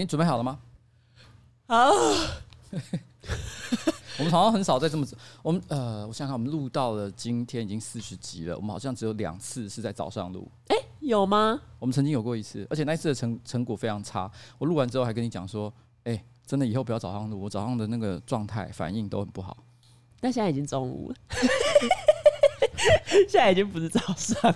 你准备好了吗？好。我们好像很少在这么，我们呃，我想想，我们录到了今天已经四十集了，我们好像只有两次是在早上录。哎、欸，有吗？我们曾经有过一次，而且那一次的成成果非常差。我录完之后还跟你讲说，哎、欸，真的以后不要早上录，我早上的那个状态反应都很不好。但现在已经中午了，现在已经不是早上。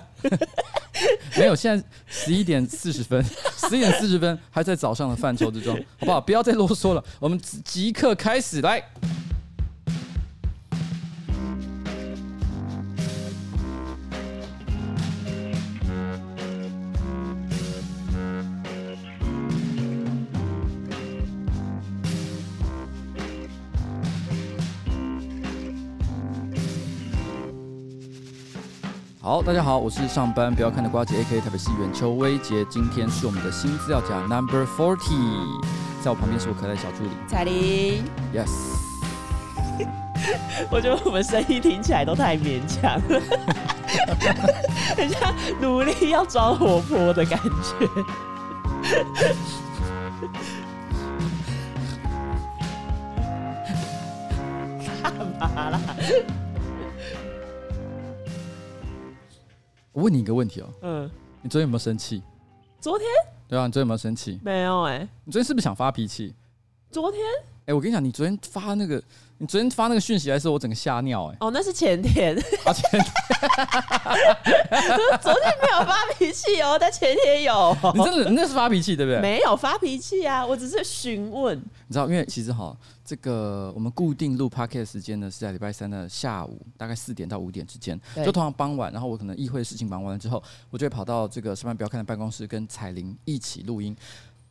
没有，现在十一点四十分，十一点四十分还在早上的范畴之中，好不好？不要再啰嗦了，我们即刻开始来。好，大家好，我是上班不要看的呱吉 A.K.A 台北市议员邱威杰。今天是我们的新资料夹 Number Forty，在我旁边是我可爱的小助理彩玲。Yes，我觉得我们声音听起来都太勉强了，很像努力要装活泼的感觉。干嘛啦？我问你一个问题哦，嗯，你昨天有没有生气？昨天？对啊，你昨天有没有生气？没有哎、欸。你昨天是不是想发脾气？昨天？哎、欸，我跟你讲，你昨天发那个，你昨天发那个讯息来候，我整个吓尿哎、欸。哦，那是前天。啊，前天。昨天没有发脾气哦，但前天有。你真的，你那是发脾气对不对？没有发脾气啊，我只是询问。你知道，因为其实哈。这个我们固定录 podcast 时间呢，是在礼拜三的下午，大概四点到五点之间，就通常傍晚。然后我可能议会的事情忙完了之后，我就会跑到这个上班不要看的办公室，跟彩铃一起录音。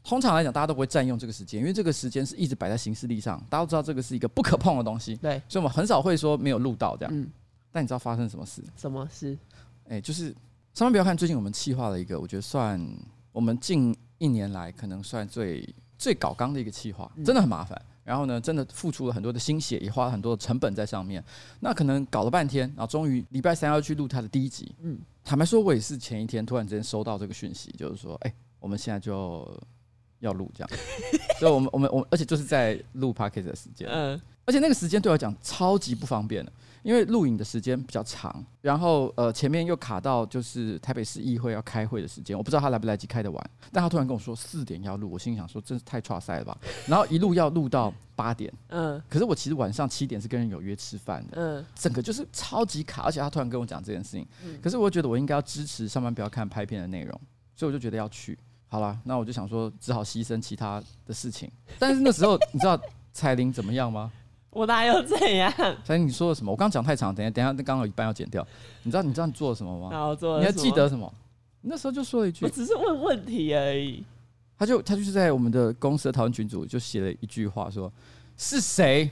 通常来讲，大家都不会占用这个时间，因为这个时间是一直摆在行事历上，大家都知道这个是一个不可碰的东西。对，所以我们很少会说没有录到这样。嗯，但你知道发生什么事？什么事？哎，就是上面不要看，最近我们企划了一个，我觉得算我们近一年来可能算最最搞纲的一个企划，真的很麻烦。然后呢，真的付出了很多的心血，也花了很多的成本在上面。那可能搞了半天，然后终于礼拜三要去录他的第一集。嗯，坦白说，我也是前一天突然之间收到这个讯息，就是说，哎，我们现在就要录这样。所以我们我们我们，而且就是在录 podcast 的时间。嗯，而且那个时间对我来讲超级不方便的。因为录影的时间比较长，然后呃前面又卡到就是台北市议会要开会的时间，我不知道他来不来及开得完，但他突然跟我说四点要录，我心里想说真是太差赛了吧，然后一路要录到八点，嗯，可是我其实晚上七点是跟人有约吃饭的，嗯，整个就是超级卡，而且他突然跟我讲这件事情，可是我觉得我应该要支持上班不要看拍片的内容，所以我就觉得要去，好了，那我就想说只好牺牲其他的事情，但是那时候你知道彩铃怎么样吗？我哪有这样？所以你说了什么？我刚讲太长，等一下，等一下，那刚好一半要剪掉。你知道，你知道你做了什么吗？我做了。你还记得什么？你那时候就说了一句：“我只是问问题而已。”他就他就是在我们的公司的讨论群组就写了一句话，说：“是谁？”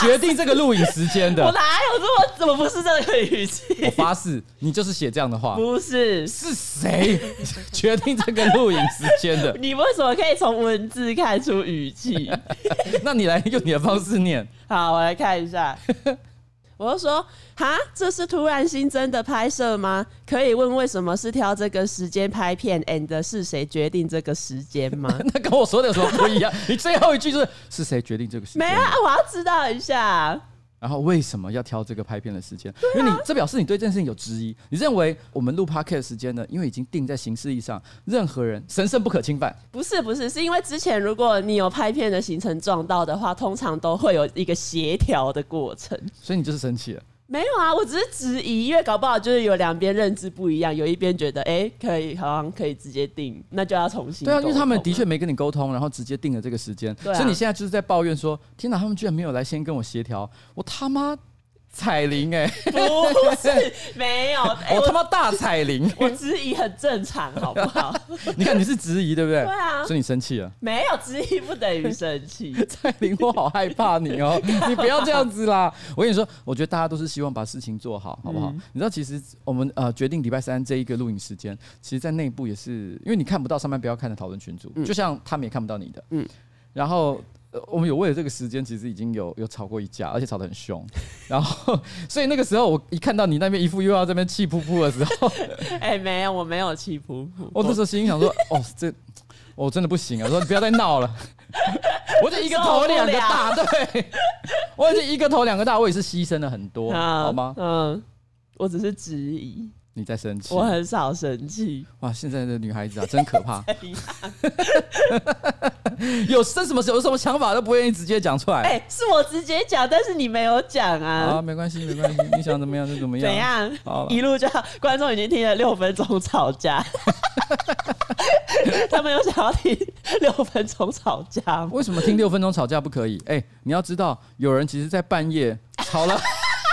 决定这个录影时间的，我哪有这么怎么不是这个语气？我发誓，你就是写这样的话。不是，是谁决定这个录影时间的？你为什么可以从文字看出语气？那你来用你的方式念。好，我来看一下。我就说，哈，这是突然新增的拍摄吗？可以问为什么是挑这个时间拍片？and 是谁决定这个时间吗？那跟我说的有什么不一样？你最后一句就是是谁决定这个时间？没啊，我要知道一下。然后为什么要挑这个拍片的时间？因为你这表示你对这件事情有质疑。你认为我们录 podcast 的时间呢？因为已经定在行事历上，任何人神圣不可侵犯。不是不是，是因为之前如果你有拍片的行程撞到的话，通常都会有一个协调的过程。所以你就是生气了。没有啊，我只是质疑，因为搞不好就是有两边认知不一样，有一边觉得哎、欸、可以，好像可以直接定，那就要重新。对啊，因为他们的确没跟你沟通，然后直接定了这个时间，啊、所以你现在就是在抱怨说，天哪，他们居然没有来先跟我协调，我他妈。彩铃哎，不是没有，欸、我他妈大彩铃，我质疑很正常，好不好？你看你是质疑对不对？对啊，所以你生气了？没有质疑不等于生气。彩铃，我好害怕你哦，你不要这样子啦！我跟你说，我觉得大家都是希望把事情做好，好不好？嗯、你知道，其实我们呃决定礼拜三这一个录影时间，其实在内部也是因为你看不到上班不要看的讨论群组，嗯、就像他们也看不到你的，嗯，然后。我们有为了这个时间，其实已经有有吵过一架，而且吵得很凶。然后，所以那个时候我一看到你那边一副又要这边气噗噗的时候，哎、欸，没有，我没有气噗噗。我那时候心里想说，哦，这我真的不行啊！我说你不要再闹了，我就一个头两个大，对，我已经一个头两个大，我也是牺牲了很多，好，好吗？嗯，我只是质疑。你在生气？我很少生气。哇，现在的女孩子啊，真可怕。有生什么有什么想法都不愿意直接讲出来。哎、欸，是我直接讲，但是你没有讲啊。啊，没关系，没关系，你想怎么样就怎么样。怎样？好，一路就观众已经听了六分钟吵架，他们有想要听六分钟吵架吗？为什么听六分钟吵架不可以？哎、欸，你要知道，有人其实在半夜吵了。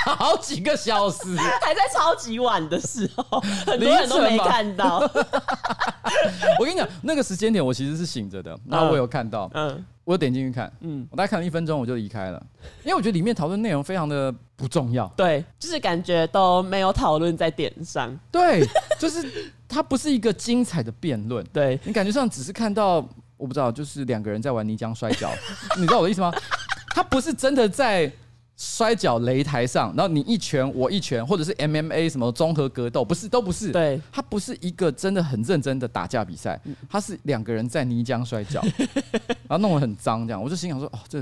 好几个小时，还在超级晚的时候，很多人都没看到。我跟你讲，那个时间点我其实是醒着的，然后我有看到，嗯，我有点进去看，嗯，我大概看了一分钟我就离开了，因为我觉得里面讨论内容非常的不重要，对，就是感觉都没有讨论在点上，对，就是它不是一个精彩的辩论，对，你感觉上只是看到，我不知道，就是两个人在玩泥浆摔跤，你知道我的意思吗？他不是真的在。摔跤擂台上，然后你一拳我一拳，或者是 MMA 什么综合格斗，不是都不是。对，它不是一个真的很认真的打架比赛，它是两个人在泥浆摔跤，然后弄得很脏，这样我就心想说，哦，这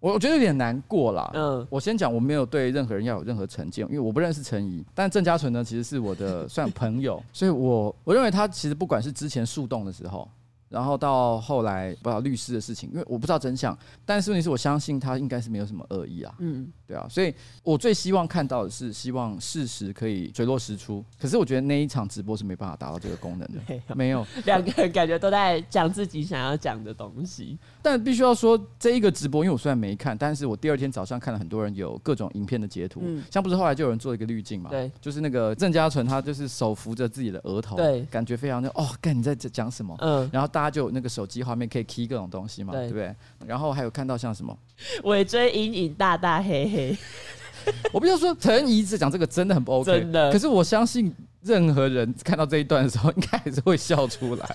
我我觉得有点难过啦。嗯，我先讲，我没有对任何人要有任何成见，因为我不认识陈怡，但郑嘉纯呢，其实是我的算朋友，所以我我认为他其实不管是之前树洞的时候。然后到后来不知道律师的事情，因为我不知道真相，但是问题是我相信他应该是没有什么恶意啊，嗯，对啊，所以我最希望看到的是希望事实可以水落石出。可是我觉得那一场直播是没办法达到这个功能的，没有，没有，两个人感觉都在讲自己想要讲的东西。但必须要说这一个直播，因为我虽然没看，但是我第二天早上看了很多人有各种影片的截图，嗯，像不是后来就有人做一个滤镜嘛，对，就是那个郑嘉纯他就是手扶着自己的额头，对，感觉非常的哦，干你在讲什么？嗯，然后。大家就有那个手机画面可以 key 各种东西嘛，对，不对？然后还有看到像什么尾椎阴影大大黑黑。我不要说陈怡子讲这个真的很不 OK，真的。可是我相信任何人看到这一段的时候，应该还是会笑出来。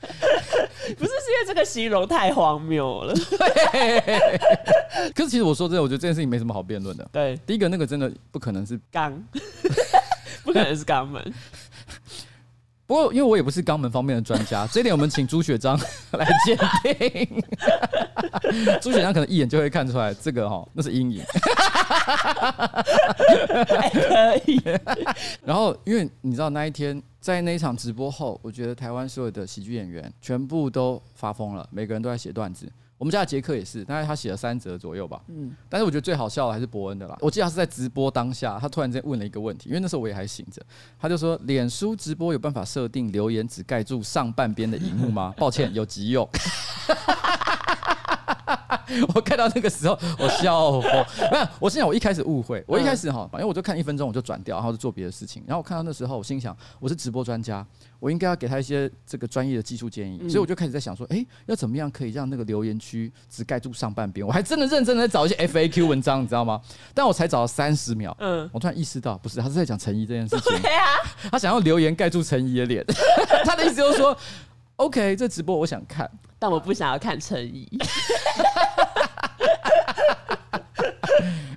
不是，是因为这个形容太荒谬了。对。可是其实我说真的，我觉得这件事情没什么好辩论的。对，第一个那个真的不可能是肛，不可能是肛门。不过，因为我也不是肛门方面的专家，这一点我们请朱雪章 来鉴定。朱雪章可能一眼就会看出来，这个哈那是阴影。可以。然后，因为你知道那一天在那一场直播后，我觉得台湾所有的喜剧演员全部都发疯了，每个人都在写段子。我们家的杰克也是，大概他写了三折左右吧。嗯，但是我觉得最好笑的还是伯恩的啦。我记得他是在直播当下，他突然间问了一个问题，因为那时候我也还醒着。他就说：“脸书直播有办法设定留言只盖住上半边的荧幕吗？” 抱歉，有急用。我看到那个时候，我笑疯。没有，我心想，我一开始误会，我一开始哈，反正我就看一分钟，我就转掉，然后就做别的事情。然后我看到那时候，我心想，我是直播专家，我应该要给他一些这个专业的技术建议。所以我就开始在想说，哎，要怎么样可以让那个留言区只盖住上半边？我还真的认真的在找一些 FAQ 文章，你知道吗？但我才找了三十秒，嗯，我突然意识到，不是，他是在讲陈怡这件事情。对啊，他想要留言盖住陈怡的脸，他的意思就是说，OK，这直播我想看，但我不想要看陈怡。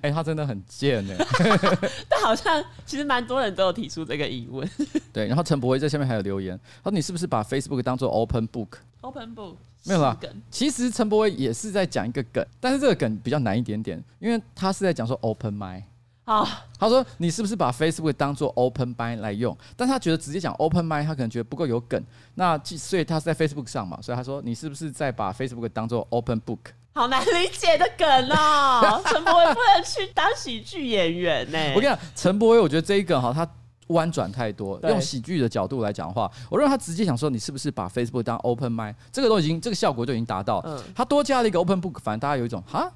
哎、欸，他真的很贱呢。但好像其实蛮多人都有提出这个疑问。对，然后陈柏威在下面还有留言，他说：“你是不是把 Facebook 当做 Open Book？”Open Book 没有啦。其实陈柏威也是在讲一个梗，但是这个梗比较难一点点，因为他是在讲说 Open Mind。好，他说：“你是不是把 Facebook 当做 Open Mind 来用？”但他觉得直接讲 Open Mind，他可能觉得不够有梗。那所以他是在 Facebook 上嘛，所以他说：“你是不是在把 Facebook 当做 Open Book？” 好难理解的梗哦，陈柏惟不能去当喜剧演员呢。我跟你讲，陈柏惟，我觉得这一梗哈，他弯转太多。用喜剧的角度来讲话，我认为他直接想说，你是不是把 Facebook 当 Open Mind，这个都已经这个效果就已经达到。嗯，他多加了一个 Open Book，反正大家有一种哈。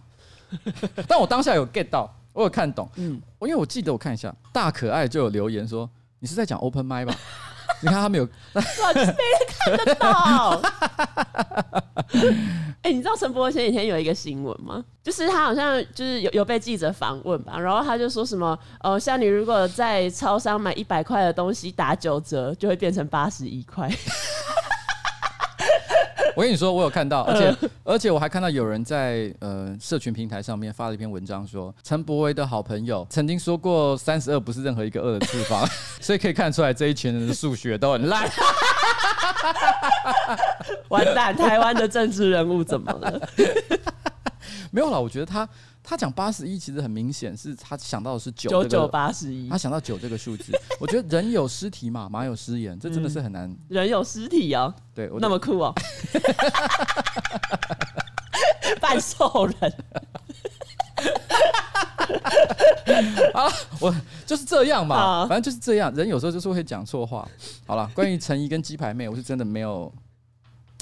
但我当下有 get 到，我有看懂。嗯，我因为我记得我看一下，大可爱就有留言说，你是在讲 Open Mind 吧？你看他没有，哇，没人看得到。哎、欸，你知道陈柏惟前几天有一个新闻吗？就是他好像就是有有被记者访问吧，然后他就说什么，呃，像你如果在超商买一百块的东西打九折，就会变成八十一块。我跟你说，我有看到，而且而且我还看到有人在呃社群平台上面发了一篇文章说，说陈柏维的好朋友曾经说过三十二不是任何一个二的次方，所以可以看出来这一群人的数学都很烂。完蛋，台湾的政治人物怎么了？没有啦，我觉得他他讲八十一，其实很明显是他想到的是九九九八十一，他想到九这个数字。我觉得人有失体嘛，马有失言，这真的是很难。嗯、人有失体哦，对，那么酷哦，半兽人。啊，我就是这样嘛，反正就是这样。人有时候就是会讲错话。好了，关于陈怡跟鸡排妹，我是真的没有。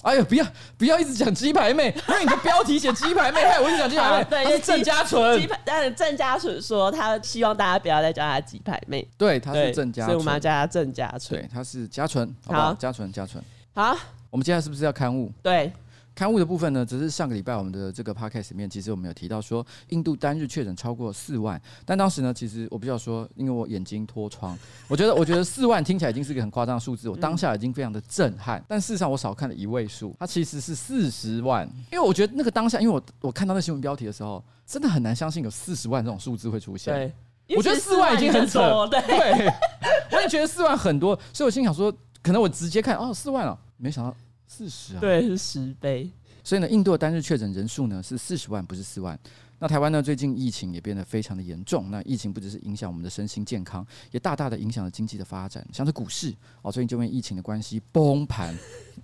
哎呦，不要不要一直讲鸡排妹，因为你的标题写鸡排妹，害我一直讲鸡排妹。对，是郑家纯。鸡排，但是郑家纯说他希望大家不要再叫他鸡排妹。对，他是郑家纯，所以我们要叫他郑家纯。对，他是家纯，好？家纯，家纯。好，我们接下来是不是要刊物？对。刊物的部分呢，只是上个礼拜我们的这个 podcast 里面，其实我们有提到说，印度单日确诊超过四万，但当时呢，其实我必须要说，因为我眼睛脱窗，我觉得 我觉得四万听起来已经是一个很夸张的数字，我当下已经非常的震撼，但事实上我少看了一位数，它其实是四十万，因为我觉得那个当下，因为我我看到那新闻标题的时候，真的很难相信有四十万这种数字会出现，对，我觉得四万已经很扯，对，对，我也觉得四万很多，所以我心想说，可能我直接看哦四万了，没想到。四十啊，对，是十倍。所以呢，印度的单日确诊人数呢是四十万，不是四万。那台湾呢，最近疫情也变得非常的严重。那疫情不只是影响我们的身心健康，也大大的影响了经济的发展。像是股市哦，最近就因为疫情的关系崩盘。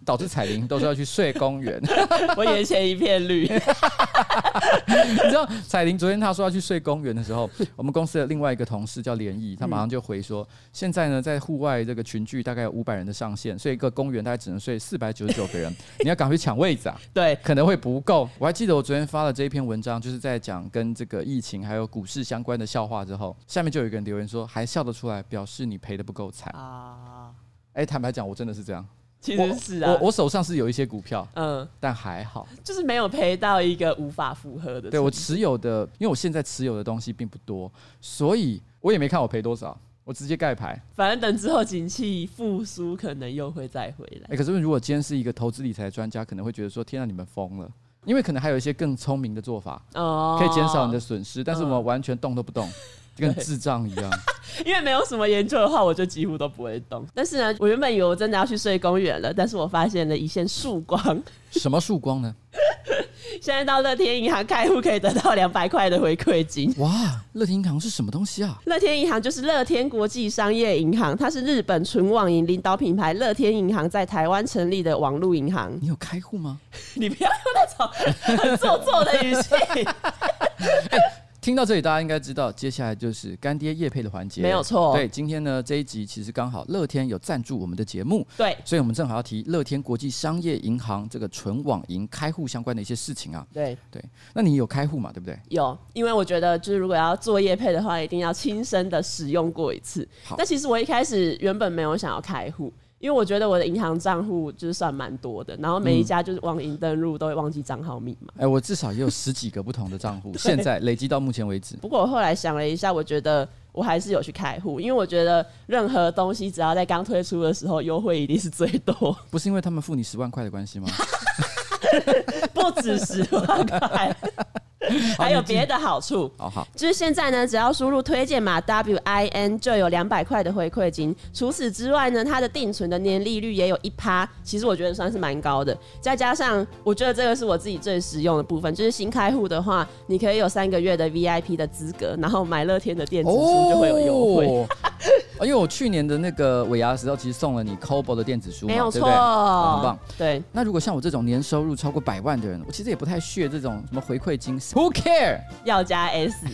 导致彩铃都是要去睡公园，我眼前一片绿。你知道彩铃昨天她说要去睡公园的时候，我们公司的另外一个同事叫连毅，他马上就回说，现在呢在户外这个群聚大概有五百人的上限，所以一个公园大概只能睡四百九十九个人，你要赶快去抢位子啊！对，可能会不够。我还记得我昨天发了这一篇文章，就是在讲跟这个疫情还有股市相关的笑话之后，下面就有一个人留言说还笑得出来，表示你赔的不够惨啊！哎，坦白讲，我真的是这样。其实是啊，我我，我手上是有一些股票，嗯，但还好，就是没有赔到一个无法负荷的。对，我持有的，因为我现在持有的东西并不多，所以我也没看我赔多少，我直接盖牌。反正等之后景气复苏，可能又会再回来。哎、欸，可是如果今天是一个投资理财专家，可能会觉得说：天啊，你们疯了！因为可能还有一些更聪明的做法，哦，可以减少你的损失，但是我们完全动都不动。就 跟智障一样，因为没有什么研究的话，我就几乎都不会动。但是呢，我原本以为我真的要去睡公园了，但是我发现了一线曙光。什么曙光呢？现在到乐天银行开户可以得到两百块的回馈金。哇，乐天银行是什么东西啊？乐天银行就是乐天国际商业银行，它是日本纯网银领导品牌，乐天银行在台湾成立的网络银行。你有开户吗？你不要用那种很做作的语气。欸 听到这里，大家应该知道，接下来就是干爹夜配的环节。没有错，对，今天呢这一集其实刚好乐天有赞助我们的节目，对，所以我们正好要提乐天国际商业银行这个纯网银开户相关的一些事情啊。对对，那你有开户嘛？对不对？有，因为我觉得就是如果要做夜配的话，一定要亲身的使用过一次。好，但其实我一开始原本没有想要开户。因为我觉得我的银行账户就是算蛮多的，然后每一家就是网银登录都会忘记账号密码。哎、我至少也有十几个不同的账户，现在累积到目前为止。不过我后来想了一下，我觉得我还是有去开户，因为我觉得任何东西只要在刚推出的时候优惠一定是最多。不是因为他们付你十万块的关系吗？不止十万块。还有别的好处，好好，就是现在呢，只要输入推荐码 W I N 就有两百块的回馈金。除此之外呢，它的定存的年利率也有一趴，其实我觉得算是蛮高的。再加上，我觉得这个是我自己最实用的部分，就是新开户的话，你可以有三个月的 V I P 的资格，然后买乐天的电子书就会有优惠。哦因为我去年的那个尾牙的时候，其实送了你 c o b o 的电子书嘛，没有错？很棒。对，那如果像我这种年收入超过百万的人，我其实也不太屑这种什么回馈金，Who care？要加 S。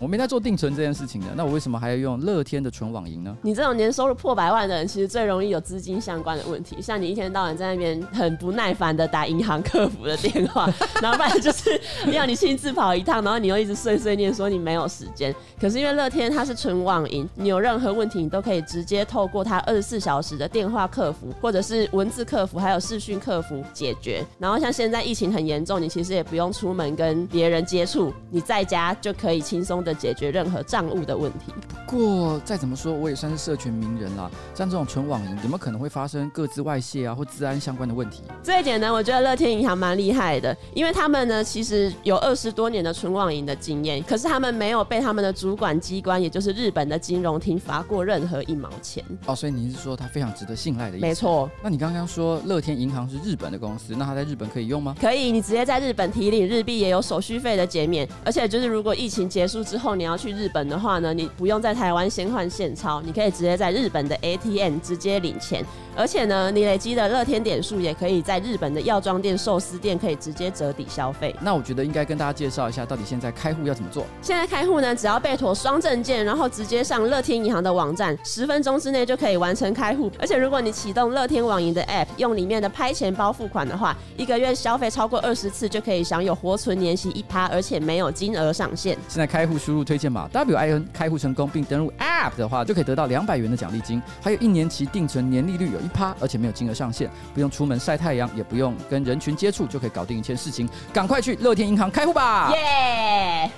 我没在做定存这件事情的，那我为什么还要用乐天的纯网银呢？你这种年收入破百万的人，其实最容易有资金相关的问题。像你一天到晚在那边很不耐烦的打银行客服的电话，然后不然就是要你亲自跑一趟，然后你又一直碎碎念说你没有时间。可是因为乐天它是纯网银，你有任何问题，你都可以直接透过他二十四小时的电话客服，或者是文字客服，还有视讯客服解决。然后像现在疫情很严重，你其实也不用出门跟别人接触，你在家就可以轻松的解决任何账务的问题。不过再怎么说，我也算是社群名人啦。像这种纯网银，有没有可能会发生各自外泄啊，或治安相关的问题？这一点呢，我觉得乐天银行蛮厉害的，因为他们呢其实有二十多年的纯网银的经验，可是他们没有被他们的主管机关，也就是日本的金融厅罚过任何一毛钱。哦，所以你是说它非常值得信赖的意思？没错。那你刚刚说乐天银行是日本的公司，那它在日本可以用吗？可以，你直接在日本提领日币也有手续费的减免，而且就是如果疫情结束之后你要去日本的话呢，你不用在台湾先换现钞，你可以直接在日本的 ATM 直接领钱，而且呢，你累积的乐天点数也可以在日本的药妆店、寿司店可以直接折抵消费。那我觉得应该跟大家介绍一下，到底现在开户要怎么做？现在开户呢，只要备妥双证件，然后直接上乐天银行的网站，十分钟之内就可以完成开户。而且如果你启动乐天网银的 App，用里面的拍钱包付款的话，一个月消费超过二十次就可以享有活存年息一趴，而且没有金额上限。现在开户输入推荐码 WIN 开户成功并登录 App 的话，就可以得到两百元的奖励金，还有一年期定存年利率有一趴，而且没有金额上限，不用出门晒太阳，也不用跟人群接触，就可以搞定一切事情。赶快去乐天银行开户吧！耶！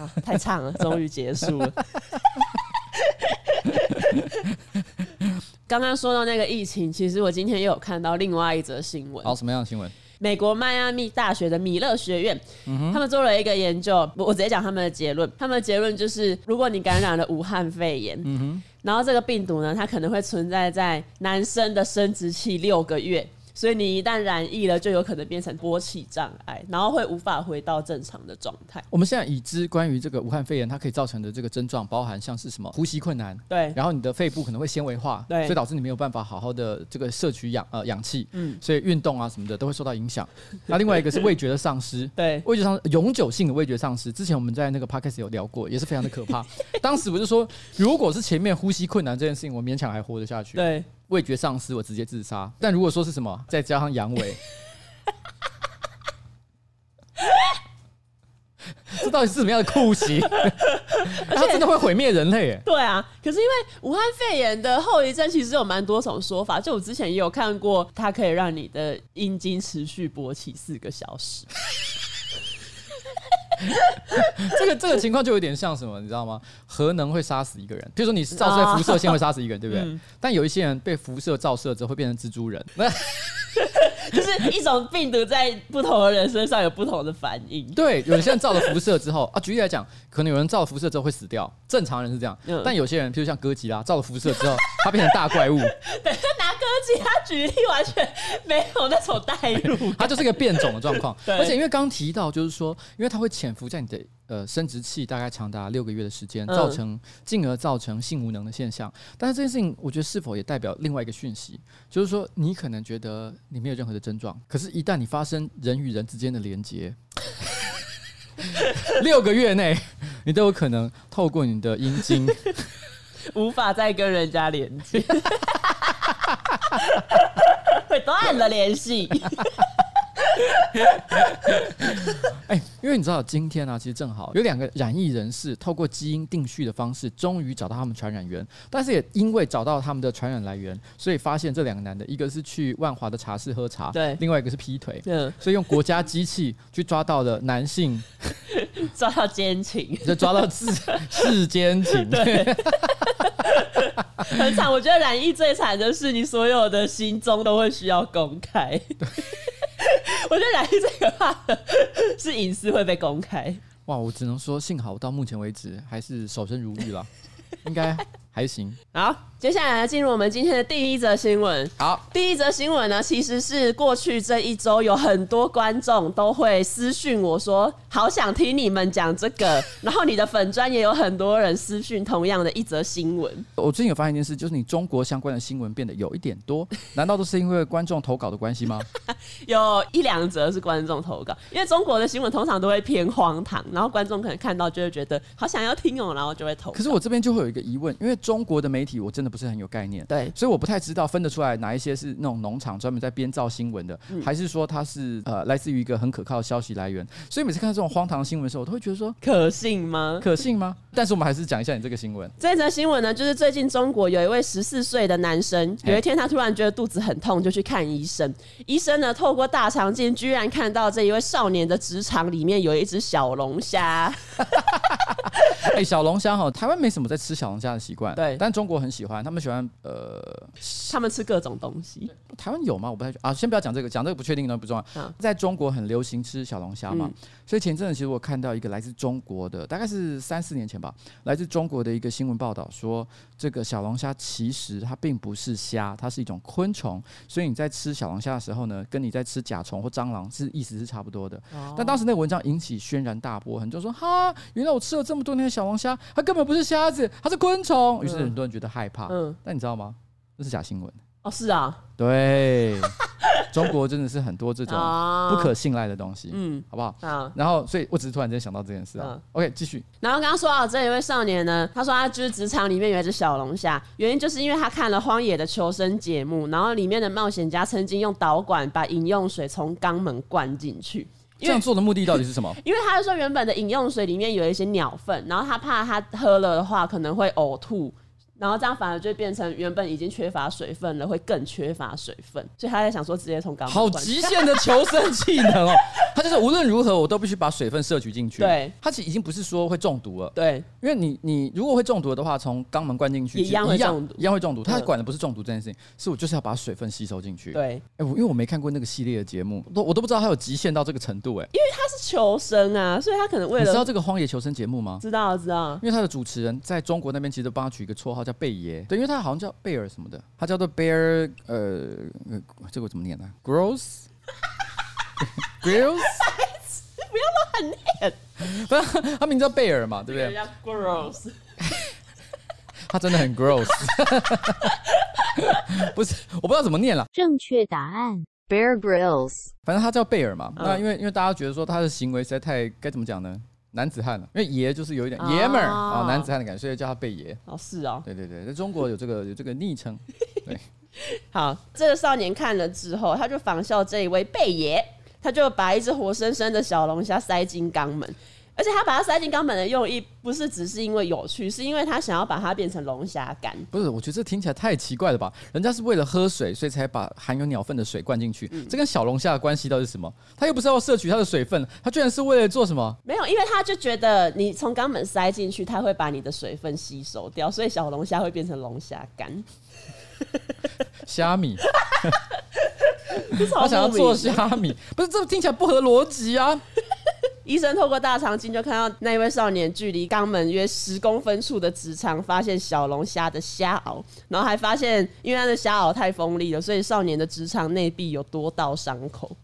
啊，太长了，终于结束了。刚刚说到那个疫情，其实我今天又有看到另外一则新闻。好，什么样的新闻？美国迈阿密大学的米勒学院，嗯、他们做了一个研究，我直接讲他们的结论。他们的结论就是，如果你感染了武汉肺炎，嗯、然后这个病毒呢，它可能会存在在男生的生殖器六个月。所以你一旦染疫了，就有可能变成勃起障碍，然后会无法回到正常的状态。我们现在已知关于这个武汉肺炎它可以造成的这个症状，包含像是什么呼吸困难，对，然后你的肺部可能会纤维化，对，所以导致你没有办法好好的这个摄取氧呃氧气，嗯，所以运动啊什么的都会受到影响。那另外一个是味觉的丧失，对，味觉上永久性的味觉丧失。之前我们在那个 podcast 有聊过，也是非常的可怕。当时我就说，如果是前面呼吸困难这件事情，我勉强还活得下去，对。味觉丧失，我直接自杀。但如果说是什么，再加上阳痿，这到底是什么样的酷刑？它真的会毁灭人类？对啊，可是因为武汉肺炎的后遗症其实有蛮多种说法。就我之前也有看过，它可以让你的阴茎持续勃起四个小时。这个这个情况就有点像什么，你知道吗？核能会杀死一个人，比如说你照射辐射线会杀死一个人，对不对？嗯、但有一些人被辐射照射之后会变成蜘蛛人，就是一种病毒在不同的人身上有不同的反应。对，有些人照了辐射之后啊，举例来讲，可能有人照了辐射之后会死掉，正常人是这样。嗯、但有些人，譬如像哥吉拉，照了辐射之后，他变成大怪物。对，拿哥吉拉举例完全没有那种代入，它就是一个变种的状况。而且因为刚刚提到，就是说，因为它会潜伏在你的。呃，生殖器大概长达六个月的时间，造成进而造成性无能的现象。但是这件事情，我觉得是否也代表另外一个讯息，就是说你可能觉得你没有任何的症状，可是，一旦你发生人与人之间的连接，六个月内你都有可能透过你的阴茎，无法再跟人家连接，会 会 断了联系。哎、欸，因为你知道，今天呢、啊，其实正好有两个染疫人士透过基因定序的方式，终于找到他们传染源。但是也因为找到他们的传染来源，所以发现这两个男的，一个是去万华的茶室喝茶，对，另外一个是劈腿，嗯，所以用国家机器去抓到了男性，抓到奸情，就抓到世世奸情，对，很惨。我觉得染疫最惨的是，你所有的行踪都会需要公开。我觉得来最可怕的是隐私会被公开。哇，我只能说幸好到目前为止还是守身如玉了，应该还行。好。接下来进入我们今天的第一则新闻。好，第一则新闻呢，其实是过去这一周有很多观众都会私讯我说，好想听你们讲这个。然后你的粉专也有很多人私讯同样的一则新闻。我最近有发现一件事，就是你中国相关的新闻变得有一点多，难道都是因为观众投稿的关系吗？有一两则是观众投稿，因为中国的新闻通常都会偏荒唐，然后观众可能看到就会觉得好想要听哦，然后就会投稿。可是我这边就会有一个疑问，因为中国的媒体我真的。不是很有概念，对，所以我不太知道分得出来哪一些是那种农场专门在编造新闻的，嗯、还是说它是呃来自于一个很可靠的消息来源。所以每次看到这种荒唐新闻的时候，我都会觉得说可信吗？可信吗？但是我们还是讲一下你这个新闻。这则新闻呢，就是最近中国有一位十四岁的男生，有一天他突然觉得肚子很痛，就去看医生。医生呢，透过大肠镜，居然看到这一位少年的直肠里面有一只小龙虾。哎，小龙虾哈，台湾没什么在吃小龙虾的习惯，对，但中国很喜欢，他们喜欢呃，他们吃各种东西。台湾有吗？我不太啊，先不要讲这个，讲这个不确定的不重要。啊、在中国很流行吃小龙虾嘛，嗯、所以前阵子其实我看到一个来自中国的，大概是三四年前吧，来自中国的一个新闻报道说，这个小龙虾其实它并不是虾，它是一种昆虫，所以你在吃小龙虾的时候呢，跟你在吃甲虫或蟑螂是意思是差不多的。哦、但当时那个文章引起轩然大波，很多人说哈，原来我吃了这么多年的小龙虾，它根本不是虾子，它是昆虫。于是很多人觉得害怕。嗯，但你知道吗？这是假新闻。哦，是啊，对，中国真的是很多这种不可信赖的东西，嗯，好不好？啊，然后，所以我只是突然间想到这件事啊。OK，继续。然后刚刚说到这一位少年呢，他说他就是职场里面有一只小龙虾，原因就是因为他看了《荒野的求生》节目，然后里面的冒险家曾经用导管把饮用水从肛门灌进去。这样做的目的到底是什么？因为他是说原本的饮用水里面有一些鸟粪，然后他怕他喝了的话可能会呕吐。然后这样反而就变成原本已经缺乏水分了，会更缺乏水分，所以他在想说直接从肛门。好极限的求生技能哦！他就是无论如何我都必须把水分摄取进去。对，他其实已经不是说会中毒了。对，因为你你如果会中毒的话，从肛门灌进去一样会中毒，一样会中毒。他管的不是中毒这件事情，是我就是要把水分吸收进去。对，哎，我因为我没看过那个系列的节目，都我都不知道他有极限到这个程度哎。因为他是求生啊，所以他可能为了你知道这个荒野求生节目吗？知道知道，因为他的主持人在中国那边其实都帮他取一个绰号叫贝爷，对，因为。他好像叫贝尔什么的，他叫做 Bear，呃，这个怎么念呢？Gross，Gross，不要乱念，不是他名字叫贝尔嘛，对不对？Gross，他真的很 gross，不是，我不知道怎么念了。正确答案 Bear Grylls，反正他叫贝尔嘛。那因为因为大家觉得说他的行为实在太该怎么讲呢？男子汉了，因为爷就是有一点爷们儿啊，男子汉的感觉，所以叫他贝爷。哦，是哦。对对对，在中国有这个有这个昵称。对，好，这个少年看了之后，他就仿效这一位贝爷，他就把一只活生生的小龙虾塞进肛门。而且他把它塞进肛门的用意，不是只是因为有趣，是因为他想要把它变成龙虾干。不是，我觉得这听起来太奇怪了吧？人家是为了喝水，所以才把含有鸟粪的水灌进去。嗯、这跟小龙虾的关系到底是什么？他又不是要摄取它的水分，他居然是为了做什么？没有，因为他就觉得你从肛门塞进去，它会把你的水分吸收掉，所以小龙虾会变成龙虾干。虾米？他想要做虾米？不是，这听起来不合逻辑啊！医生透过大肠镜就看到那位少年距离肛门约十公分处的直肠发现小龙虾的虾螯，然后还发现因为他的虾螯太锋利了，所以少年的直肠内壁有多道伤口。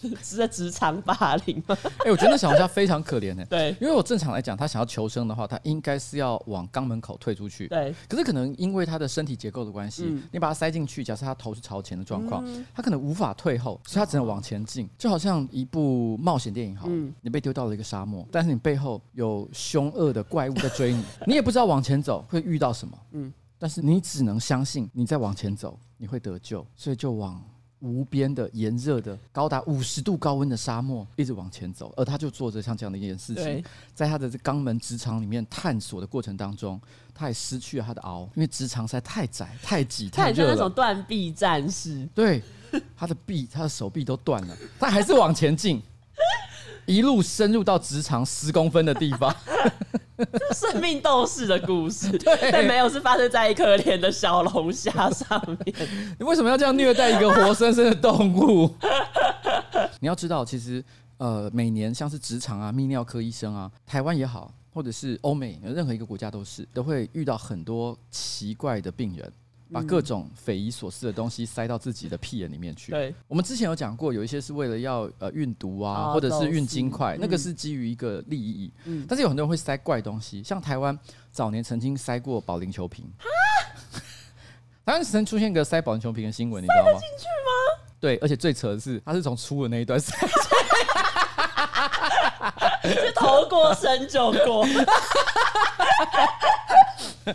是在职场霸凌吗？哎、欸，我觉得那小龙虾非常可怜呢。对，因为我正常来讲，他想要求生的话，他应该是要往肛门口退出去。对，可是可能因为他的身体结构的关系，嗯、你把它塞进去，假设他头是朝前的状况，嗯、他可能无法退后，所以他只能往前进。就好像一部冒险电影，好，嗯、你被丢到了一个沙漠，但是你背后有凶恶的怪物在追你，你也不知道往前走会遇到什么。嗯，但是你只能相信你在往前走你会得救，所以就往。无边的炎热的高达五十度高温的沙漠，一直往前走，而他就做着像这样的一件事情，在他的这肛门直肠里面探索的过程当中，他也失去了他的螯，因为直肠实在太窄、太挤、太热了。那种断臂战士，对，他的臂、他的手臂都断了，他还是往前进，一路深入到直肠十公分的地方。生命斗士的故事，对但没有是发生在一可怜的小龙虾上面。你为什么要这样虐待一个活生生的动物？你要知道，其实呃，每年像是直肠啊、泌尿科医生啊，台湾也好，或者是欧美任何一个国家都是，都会遇到很多奇怪的病人。把各种匪夷所思的东西塞到自己的屁眼里面去。对，我们之前有讲过，有一些是为了要呃运毒啊，啊或者是运金块，是那个是基于一个利益。嗯，但是有很多人会塞怪东西，像台湾早年曾经塞过保龄球瓶。啊哈！台湾曾出现一个塞保龄球瓶的新闻，你知道吗？塞进去吗？对，而且最扯的是，他是从出的那一段塞。就头过身就过。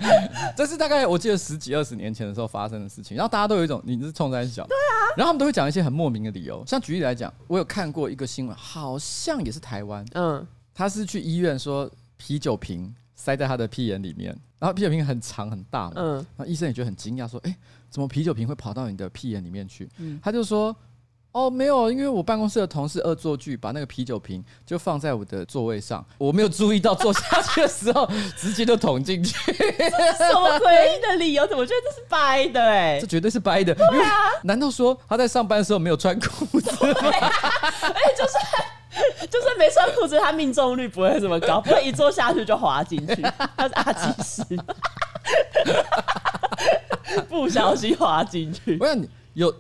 这是大概我记得十几二十年前的时候发生的事情，然后大家都有一种你是冲在小，对啊，然后他们都会讲一些很莫名的理由，像举例来讲，我有看过一个新闻，好像也是台湾，嗯，他是去医院说啤酒瓶塞在他的屁眼里面，然后啤酒瓶很长很大嘛，嗯，然后医生也觉得很惊讶，说，哎，怎么啤酒瓶会跑到你的屁眼里面去？嗯，他就说。哦，没有，因为我办公室的同事恶作剧，把那个啤酒瓶就放在我的座位上，我没有注意到坐下去的时候，直接就捅进去。什么诡异的理由？怎么觉得这是掰的？哎，这绝对是掰的。对啊，难道说他在上班的时候没有穿裤子？哎，就是就算没穿裤子，他命中率不会这么高，不会一坐下去就滑进去。他是阿基师，不小心滑进去。我想你有。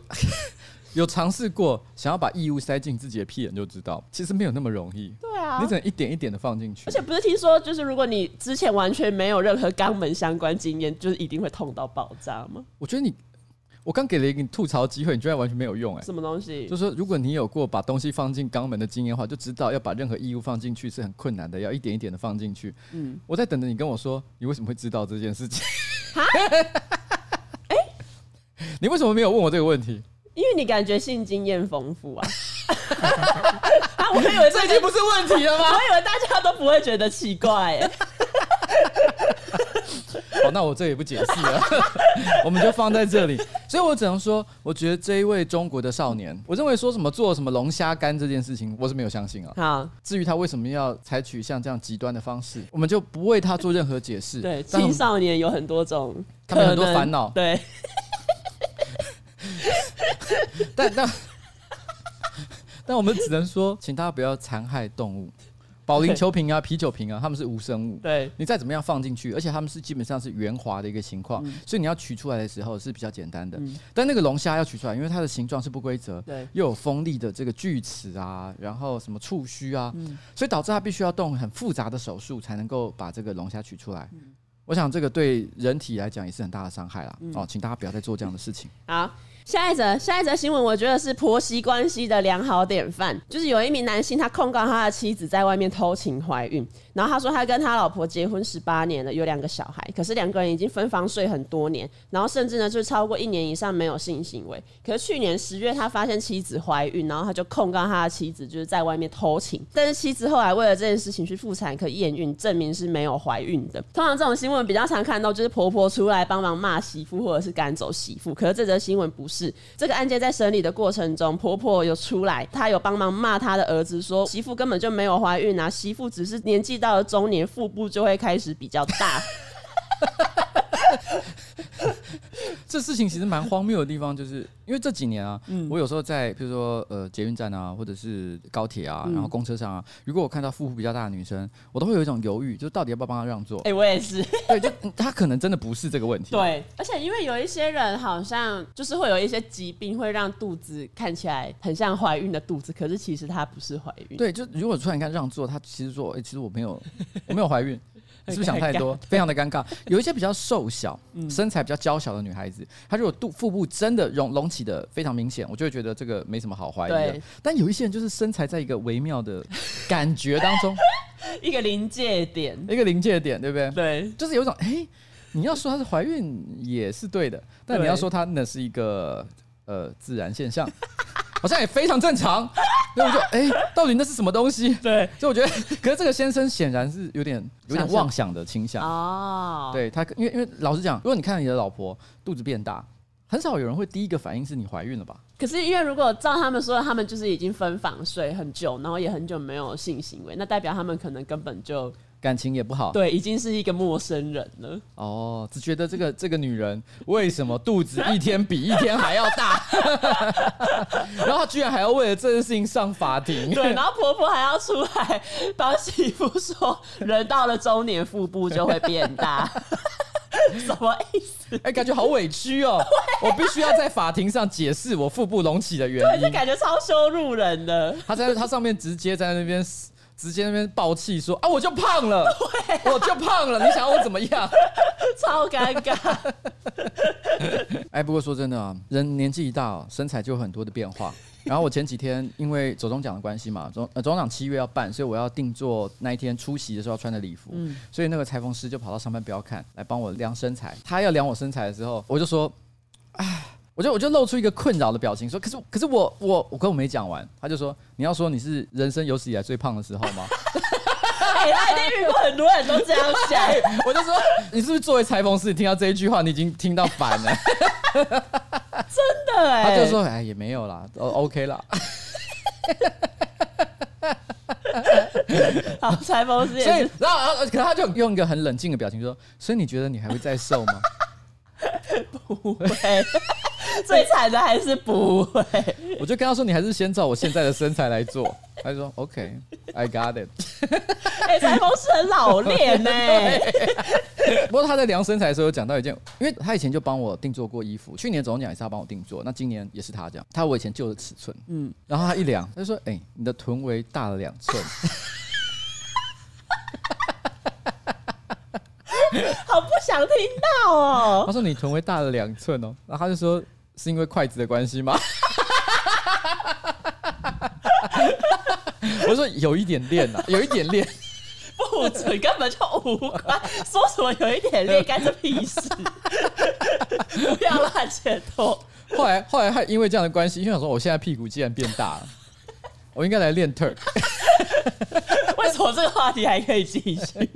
有尝试过想要把异物塞进自己的屁眼，就知道其实没有那么容易。对啊，你只能一点一点的放进去。而且不是听说，就是如果你之前完全没有任何肛门相关经验，就是一定会痛到爆炸吗？我觉得你，我刚给了一个你吐槽机会，你居然完全没有用哎、欸！什么东西？就是说，如果你有过把东西放进肛门的经验的话，就知道要把任何异物放进去是很困难的，要一点一点的放进去。嗯，我在等着你跟我说，你为什么会知道这件事情？哈？哎，你为什么没有问我这个问题？因为你感觉性经验丰富啊，啊，我以为这已经不是问题了吗？我以为大家都不会觉得奇怪哎。好，那我这也不解释了，我们就放在这里。所以我只能说，我觉得这一位中国的少年，我认为说什么做什么龙虾干这件事情，我是没有相信啊。好，至于他为什么要采取像这样极端的方式，我们就不为他做任何解释。对，青少年有很多种，他们很多烦恼。对。但但 但我们只能说，请大家不要残害动物。保龄球瓶啊、啤酒瓶啊，它们是无生物。对，你再怎么样放进去，而且它们是基本上是圆滑的一个情况，嗯、所以你要取出来的时候是比较简单的。嗯、但那个龙虾要取出来，因为它的形状是不规则，对，又有锋利的这个锯齿啊，然后什么触须啊，嗯、所以导致它必须要动很复杂的手术才能够把这个龙虾取出来。嗯、我想这个对人体来讲也是很大的伤害啦。嗯、哦，请大家不要再做这样的事情。好。下一则，下一则新闻，我觉得是婆媳关系的良好典范。就是有一名男性，他控告他的妻子在外面偷情怀孕，然后他说他跟他老婆结婚十八年了，有两个小孩，可是两个人已经分房睡很多年，然后甚至呢就是超过一年以上没有性行为。可是去年十月，他发现妻子怀孕，然后他就控告他的妻子就是在外面偷情。但是妻子后来为了这件事情去妇产科验孕，证明是没有怀孕的。通常这种新闻比较常看到就是婆婆出来帮忙骂媳妇，或者是赶走媳妇。可是这则新闻不。是这个案件在审理的过程中，婆婆有出来，她有帮忙骂她的儿子，说媳妇根本就没有怀孕啊，媳妇只是年纪到了中年，腹部就会开始比较大。这事情其实蛮荒谬的地方，就是因为这几年啊，嗯、我有时候在比如说呃捷运站啊，或者是高铁啊，然后公车上啊，如果我看到腹部比较大的女生，我都会有一种犹豫，就是到底要不要帮她让座？哎、欸，我也是。对，就她可能真的不是这个问题。对，而且因为有一些人好像就是会有一些疾病，会让肚子看起来很像怀孕的肚子，可是其实她不是怀孕。对，就如果突然间让座，她其实说，哎、欸，其实我没有，我没有怀孕。是不是 想太多？非常的尴尬。有一些比较瘦小、身材比较娇小的女孩子，她如果肚腹部真的隆隆起的非常明显，我就会觉得这个没什么好怀疑的。但有一些人就是身材在一个微妙的 感觉当中，一个临界点，一个临界点，对不对？对，就是有一种哎，你要说她是怀孕也是对的，但你要说她那是一个呃自然现象，好像也非常正常。所以我就哎，到底那是什么东西？对，所以我觉得，可是这个先生显然是有点有点妄想的倾向哦。对他，因为因为老实讲，如果你看到你的老婆肚子变大，很少有人会第一个反应是你怀孕了吧？可是因为如果照他们说，他们就是已经分房睡很久，然后也很久没有性行为，那代表他们可能根本就。感情也不好，对，已经是一个陌生人了。哦，只觉得这个这个女人为什么肚子一天比一天还要大？然后她居然还要为了这件事情上法庭。对，然后婆婆还要出来帮媳妇说，人到了中年腹部就会变大，什么意思？哎、欸，感觉好委屈哦！我必须要在法庭上解释我腹部隆起的原因，对，就感觉超羞辱人的。她在她上面直接在那边。直接那边爆气说啊，我就胖了，啊、我就胖了，你想要我怎么样？超尴尬。哎，不过说真的啊，人年纪一大，身材就有很多的变化。然后我前几天因为走中奖的关系嘛，总呃走钟奖七月要办，所以我要定做那一天出席的时候要穿的礼服。嗯，所以那个裁缝师就跑到上班不要看来帮我量身材。他要量我身材的时候，我就说，哎。我就我就露出一个困扰的表情，说：“可是可是我我我跟我没讲完。”他就说：“你要说你是人生有史以来最胖的时候吗？” 哎，他一定遇过很多人都这样想。我就说：“你是不是作为裁缝师，你听到这一句话，你已经听到烦了？” 真的哎、他就说哎也没有啦，都 OK 啦。好，裁缝师也所以，然后然后可是他就用一个很冷静的表情说，所以你觉得你还会再瘦吗？不会，最惨的还是不会。我就跟他说，你还是先照我现在的身材来做。他就说 OK，I、okay, got it。哎、欸，裁缝师很老练呢、欸。不过他在量身材的时候有讲到一件，因为他以前就帮我定做过衣服，去年总奖也是他帮我定做，那今年也是他这样。他我以前旧的尺寸，嗯，然后他一量，他就说：“哎、欸，你的臀围大了两寸。”好不想听到哦。他说：“你臀围大了两寸哦。”然后他就说：“是因为筷子的关系吗？” 我说：“有一点练啊，有一点练。”不准，根本就无关。说什么有一点练，干这屁事？不要乱解脱。后来，后来还因为这样的关系，因为想说我现在屁股既然变大了，我应该来练 Turk。为什么这个话题还可以继续？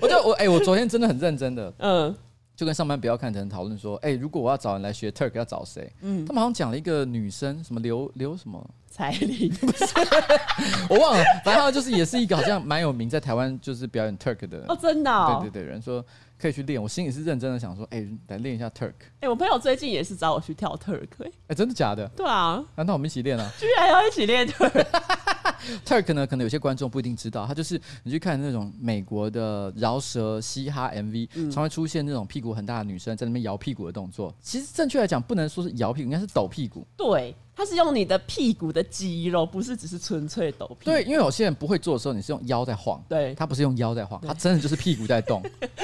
我就我哎、欸，我昨天真的很认真的，嗯，就跟上班不要看的人讨论说，哎、欸，如果我要找人来学 Turk，要找谁？嗯，他们好像讲了一个女生，什么刘刘什么？彩玲，我忘了，反正就是也是一个好像蛮有名，在台湾就是表演 Turk 的哦，真的、哦，对对对，人说可以去练，我心里是认真的想说，哎、欸，来练一下 Turk。哎、欸，我朋友最近也是找我去跳 Turk，哎、真的假的？对啊，难道我们一起练啊？居然要一起练 Turk。Turk 呢，可能有些观众不一定知道，他就是你去看那种美国的饶舌嘻哈 MV，、嗯、常会出现那种屁股很大的女生在那边摇屁股的动作。其实正确来讲，不能说是摇屁股，应该是抖屁股。对，它是用你的屁股的肌肉，不是只是纯粹抖。对，因为有些人不会做的时候，你是用腰在晃。对，他不是用腰在晃，他真的就是屁股在动，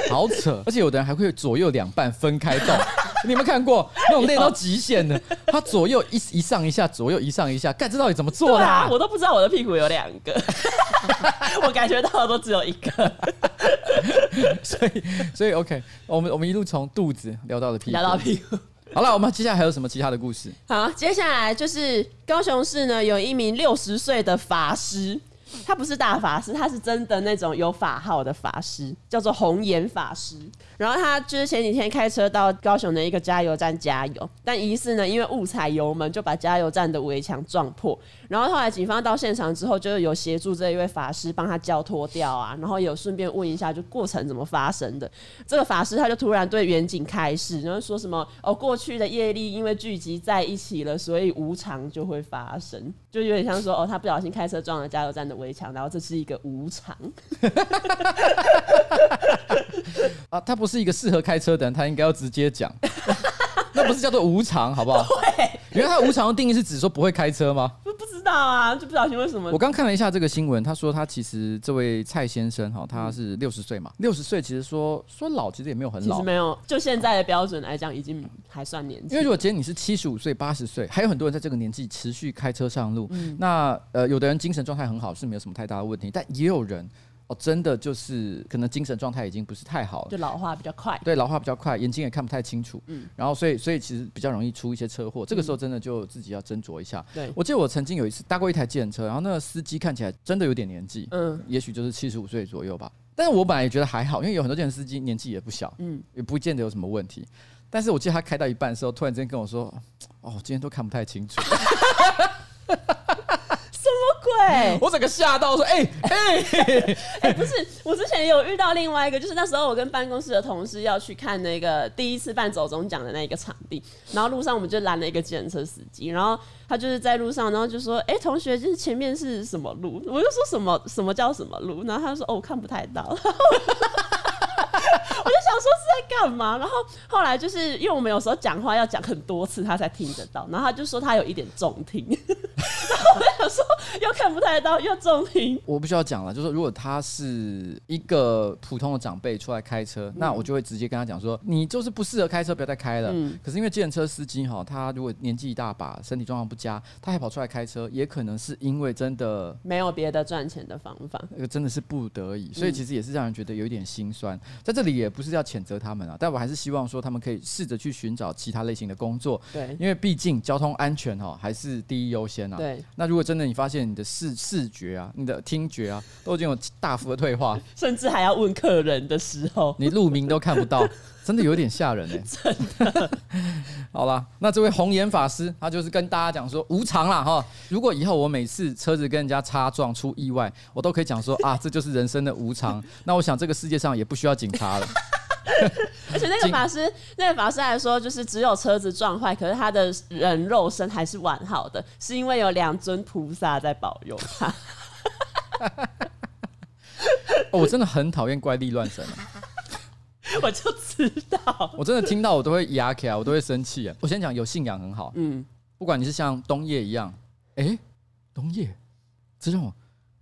好扯。而且有的人还会左右两半分开动，你有没有看过那种练到极限的？他左右一一上一下，左右一上一下，干这到底怎么做的？我都不知道我的屁股有两个。我感觉到的都只有一个，所以所以 OK，我们我们一路从肚子聊到了屁股，聊到屁股。好了，我们接下来还有什么其他的故事？好，接下来就是高雄市呢，有一名六十岁的法师。他不是大法师，他是真的那种有法号的法师，叫做红颜法师。然后他就是前几天开车到高雄的一个加油站加油，但疑似呢因为误踩油门就把加油站的围墙撞破。然后后来警方到现场之后，就有协助这一位法师帮他交脱掉啊，然后有顺便问一下就过程怎么发生的。这个法师他就突然对远景开示，然后说什么哦过去的业力因为聚集在一起了，所以无常就会发生，就有点像说哦他不小心开车撞了加油站的围墙，然后这是一个无常。啊，他不是一个适合开车的人，他应该要直接讲。那不是叫做无常，好不好？对，原来他无常的定义是指说不会开车吗？不不知道啊，就不小心为什么？我刚看了一下这个新闻，他说他其实这位蔡先生哈，他是六十岁嘛，六十岁其实说说老，其实也没有很老，其实没有，就现在的标准来讲，已经还算年轻。因为如果今天你是七十五岁、八十岁，还有很多人在这个年纪持续开车上路，嗯、那呃，有的人精神状态很好，是没有什么太大的问题，但也有人。哦，真的就是可能精神状态已经不是太好了，就老化比较快。对，老化比较快，眼睛也看不太清楚。嗯，然后所以所以其实比较容易出一些车祸。这个时候真的就自己要斟酌一下。对，我记得我曾经有一次搭过一台计程车，然后那个司机看起来真的有点年纪，嗯，也许就是七十五岁左右吧。但是我本来也觉得还好，因为有很多计程司机年纪也不小，嗯，也不见得有什么问题。但是我记得他开到一半的时候，突然之间跟我说：“哦，今天都看不太清楚。”对，我整个吓到说：“哎哎。哎，不是，我之前也有遇到另外一个，就是那时候我跟办公室的同事要去看那个第一次办走总奖的那个场地，然后路上我们就拦了一个计程车司机，然后他就是在路上，然后就说：‘哎、欸，同学，就是前面是什么路？’我就说什么什么叫什么路，然后他就说：‘哦，我看不太到。’我就想说是在干嘛，然后后来就是因为我们有时候讲话要讲很多次他才听得到，然后他就说他有一点重听，然后我就想说又看不太到又重听。我不需要讲了，就是说如果他是一个普通的长辈出来开车，那我就会直接跟他讲说，你就是不适合开车，不要再开了。嗯。可是因为计程车司机哈，他如果年纪一大把，身体状况不佳，他还跑出来开车，也可能是因为真的没有别的赚钱的方法，那个真的是不得已，所以其实也是让人觉得有一点心酸。在这里也。不是要谴责他们啊，但我还是希望说他们可以试着去寻找其他类型的工作。对，因为毕竟交通安全哈还是第一优先啊。对，那如果真的你发现你的视视觉啊、你的听觉啊都已经有大幅的退化，甚至还要问客人的时候，你路名都看不到，真的有点吓人哎、欸。真的。好了，那这位红颜法师，他就是跟大家讲说无常啦哈。如果以后我每次车子跟人家擦撞出意外，我都可以讲说啊，这就是人生的无常。那我想这个世界上也不需要警察了。而且那个法师，那个法师还说，就是只有车子撞坏，可是他的人肉身还是完好的，是因为有两尊菩萨在保佑他。哦，我真的很讨厌怪力乱神，我就知道，我真的听到我都会牙起来，我都会生气啊。我先讲，有信仰很好，嗯，不管你是像冬夜一样，哎、欸，东叶，这让我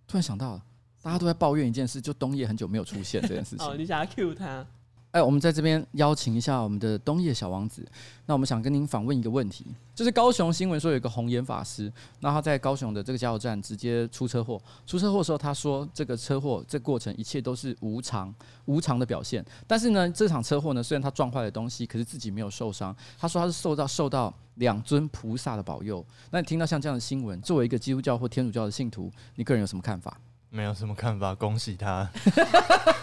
突然想到了，大家都在抱怨一件事，就冬夜很久没有出现这件事情。哦，你想要 cue 他？哎，我们在这边邀请一下我们的东野小王子。那我们想跟您访问一个问题，就是高雄新闻说有一个红颜法师，那他在高雄的这个加油站直接出车祸。出车祸的时候，他说这个车祸这过程一切都是无常，无常的表现。但是呢，这场车祸呢，虽然他撞坏了东西，可是自己没有受伤。他说他是受到受到两尊菩萨的保佑。那你听到像这样的新闻，作为一个基督教或天主教的信徒，你个人有什么看法？没有什么看法，恭喜他。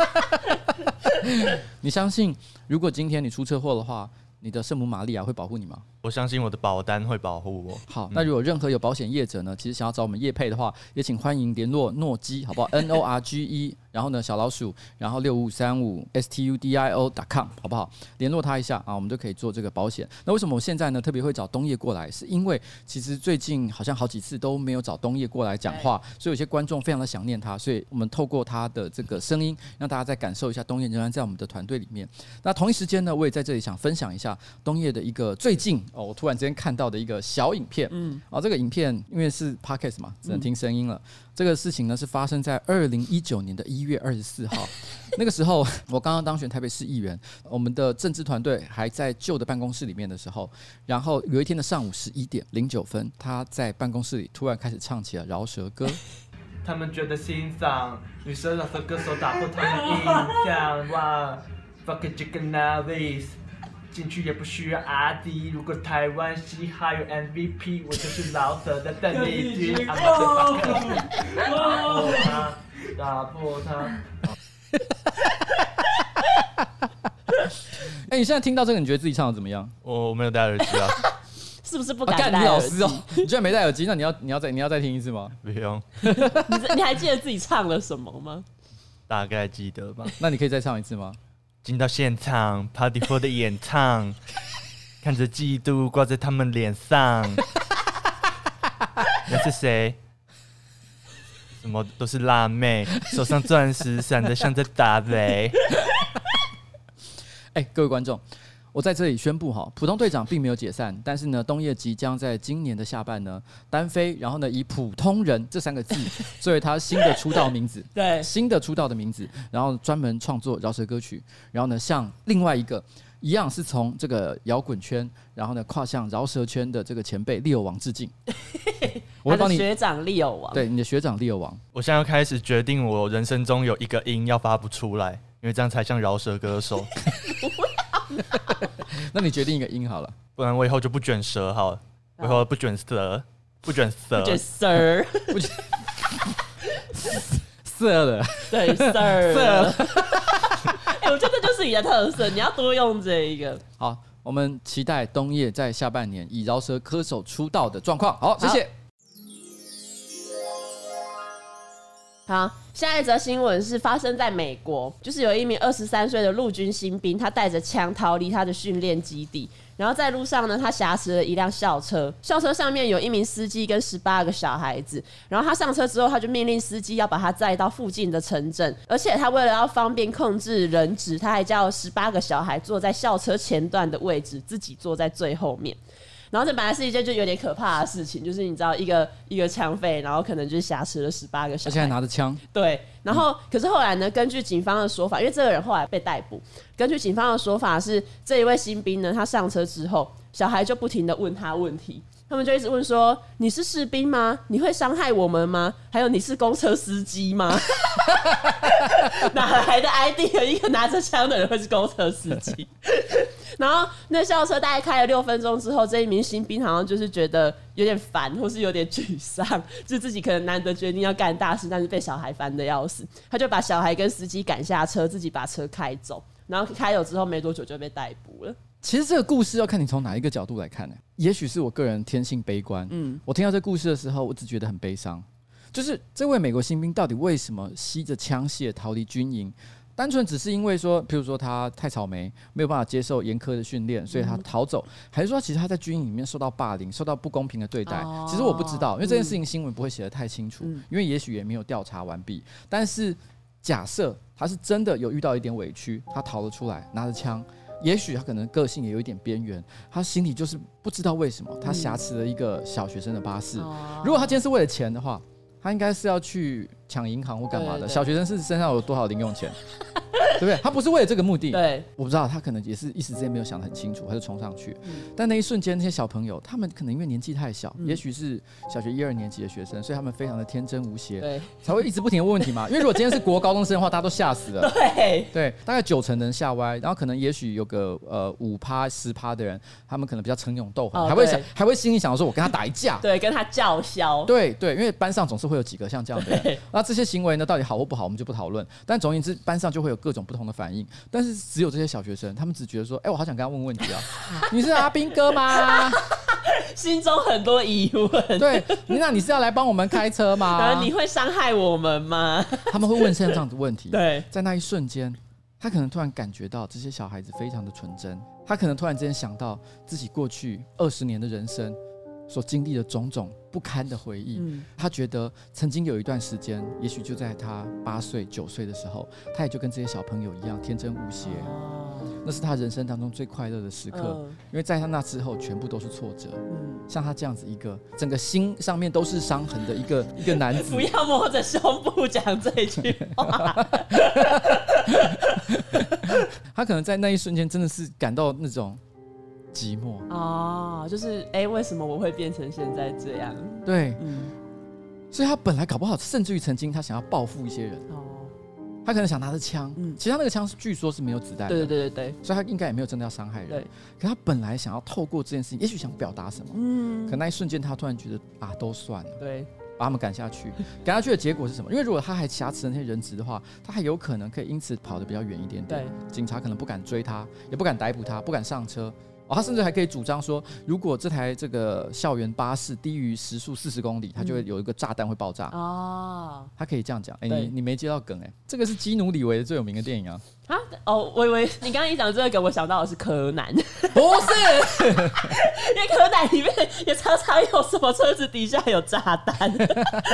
你相信，如果今天你出车祸的话，你的圣母玛利亚会保护你吗？我相信我的保单会保护我。好，那如果任何有保险业者呢，其实想要找我们业配的话，也请欢迎联络诺基，好不好？N O R G E，然后呢小老鼠，然后六五三五 S T U D I O dot com，好不好？联络他一下啊，我们就可以做这个保险。那为什么我现在呢特别会找东叶过来？是因为其实最近好像好几次都没有找东叶过来讲话，所以有些观众非常的想念他，所以我们透过他的这个声音，让大家再感受一下东叶仍然在我们的团队里面。那同一时间呢，我也在这里想分享一下东叶的一个最近哦，我突然之间看。到的一个小影片，嗯，啊，这个影片因为是 podcast 嘛，只能听声音了。嗯、这个事情呢是发生在二零一九年的一月二十四号，那个时候我刚刚当选台北市议员，我们的政治团队还在旧的办公室里面的时候，然后有一天的上午十一点零九分，他在办公室里突然开始唱起了饶舌歌。他们觉得欣赏女生饶舌歌手打破他们的印象，哇，fuck chicken novice 进去也不需要 RD，如果台湾嘻哈有 MVP，我就是老舍的邓丽君。打破他，打破他。哎，你现在听到这个，你觉得自己唱的怎么样？我我没有戴耳机啊。是不是不敢戴耳机？你居然没戴耳机？那你要你要再你要再听一次吗？不用。你你还记得自己唱了什么吗？大概记得吧。那你可以再唱一次吗？进到现场，Party Four 的演唱，看着嫉妒挂在他们脸上。那是谁？什么都是辣妹，手上钻石闪的像在打雷。哎，各位观众。我在这里宣布哈，普通队长并没有解散，但是呢，东叶即将在今年的下半呢单飞，然后呢以普通人这三个字 作为他新的出道名字，对，新的出道的名字，然后专门创作饶舌歌曲，然后呢向另外一个一样是从这个摇滚圈，然后呢跨向饶舌圈的这个前辈利友王致敬。我会帮你学长利友王，对，你的学长利友王，我现在要开始决定我人生中有一个音要发不出来，因为这样才像饶舌歌手。那你决定一个音好了，不然我以后就不卷舌好了。我以后不卷舌，不卷舌，不卷舌，不卷 色的，对色色。哎，我觉得这就是你的特色，你要多用这一个。好，我们期待冬叶在下半年以饶舌歌手出道的状况。好，谢谢。好，下一则新闻是发生在美国，就是有一名二十三岁的陆军新兵，他带着枪逃离他的训练基地，然后在路上呢，他挟持了一辆校车，校车上面有一名司机跟十八个小孩子，然后他上车之后，他就命令司机要把他载到附近的城镇，而且他为了要方便控制人质，他还叫十八个小孩坐在校车前段的位置，自己坐在最后面。然后这本来是一件就有点可怕的事情，就是你知道一个一个枪费，然后可能就是挟持了十八个小孩，而且还拿着枪。对，然后、嗯、可是后来呢？根据警方的说法，因为这个人后来被逮捕，根据警方的说法是，这一位新兵呢，他上车之后，小孩就不停的问他问题，他们就一直问说：“你是士兵吗？你会伤害我们吗？还有你是公车司机吗？” 哪来的 ID？有一个拿着枪的人会是公车司机？然后那校车大概开了六分钟之后，这一名新兵好像就是觉得有点烦，或是有点沮丧，就自己可能难得决定要干大事，但是被小孩烦得要死，他就把小孩跟司机赶下车，自己把车开走。然后开走之后没多久就被逮捕了。其实这个故事要看你从哪一个角度来看呢、欸？也许是我个人天性悲观，嗯，我听到这故事的时候，我只觉得很悲伤。就是这位美国新兵到底为什么吸着枪械逃离军营？单纯只是因为说，譬如说他太草莓，没有办法接受严苛的训练，所以他逃走，还是说其实他在军营里面受到霸凌，受到不公平的对待？其实我不知道，因为这件事情新闻不会写得太清楚，因为也许也没有调查完毕。但是假设他是真的有遇到一点委屈，他逃了出来，拿着枪，也许他可能个性也有一点边缘，他心里就是不知道为什么他挟持了一个小学生的巴士。如果他今天是为了钱的话，他应该是要去抢银行或干嘛的。小学生是身上有多少零用钱？对不对？他不是为了这个目的。对，我不知道，他可能也是一时之间没有想得很清楚，他就冲上去。嗯、但那一瞬间，那些小朋友，他们可能因为年纪太小，嗯、也许是小学一二年级的学生，所以他们非常的天真无邪，对，才会一直不停的问问题嘛。因为如果今天是国高中生的话，大家都吓死了。对对，大概九成能吓歪，然后可能也许有个呃五趴十趴的人，他们可能比较逞勇斗狠，哦、还会想还会心里想说，我跟他打一架，对，跟他叫嚣。对对，因为班上总是会有几个像这样的人，那这些行为呢，到底好或不好，我们就不讨论。但总而言之，班上就会有各种不同的反应。但是只有这些小学生，他们只觉得说：“哎、欸，我好想跟他问问题啊！你是阿兵哥吗？心中很多疑问。对，那你是要来帮我们开车吗？你会伤害我们吗？他们会问像这样的问题。对，在那一瞬间，他可能突然感觉到这些小孩子非常的纯真，他可能突然之间想到自己过去二十年的人生。”所经历的种种不堪的回忆，嗯、他觉得曾经有一段时间，也许就在他八岁、九岁的时候，他也就跟这些小朋友一样天真无邪。哦、那是他人生当中最快乐的时刻，呃、因为在他那之后，全部都是挫折。嗯、像他这样子一个整个心上面都是伤痕的一个 一个男子，不要摸着胸部讲这句话。他可能在那一瞬间真的是感到那种。寂寞。哦，就是哎、欸，为什么我会变成现在这样？对，嗯，所以他本来搞不好，甚至于曾经他想要报复一些人。哦，他可能想拿着枪，嗯，其实他那个枪是据说是没有子弹的，对对对对，所以他应该也没有真的要伤害人，对。可他本来想要透过这件事情，也许想表达什么，嗯，可那一瞬间他突然觉得啊，都算了，对，把他们赶下去，赶下去的结果是什么？因为如果他还挟持那些人质的话，他还有可能可以因此跑得比较远一点点，对，警察可能不敢追他，也不敢逮捕他，不敢上车。哦，他甚至还可以主张说，如果这台这个校园巴士低于时速四十公里，它就会有一个炸弹会爆炸。哦，他可以这样讲。哎，你你没接到梗哎，这个是基努里维的最有名的电影啊。啊哦，我以为你刚刚一讲这个，我想到的是柯南，不是，因为柯南里面也常常有什么车子底下有炸弹。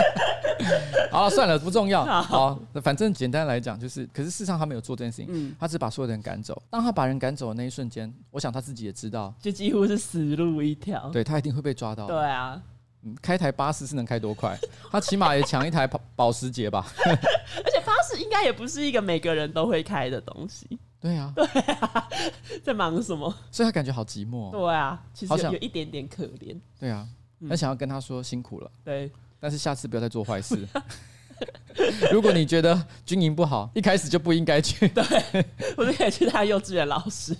好了，算了，不重要。好，反正简单来讲就是，可是事实上他没有做这件事情，嗯，他只把所有的人赶走。当他把人赶走的那一瞬间，我想他自己也知道，就几乎是死路一条。对，他一定会被抓到。对啊。开台巴士是能开多快？他起码也抢一台保保时捷吧。而且巴士应该也不是一个每个人都会开的东西。对啊，对啊，在忙什么？所以他感觉好寂寞。对啊，其实有，有一点点可怜。对啊，很想要跟他说辛苦了。对，但是下次不要再做坏事。如果你觉得军营不好，一开始就不应该去。对，我就可以去当幼稚园老师。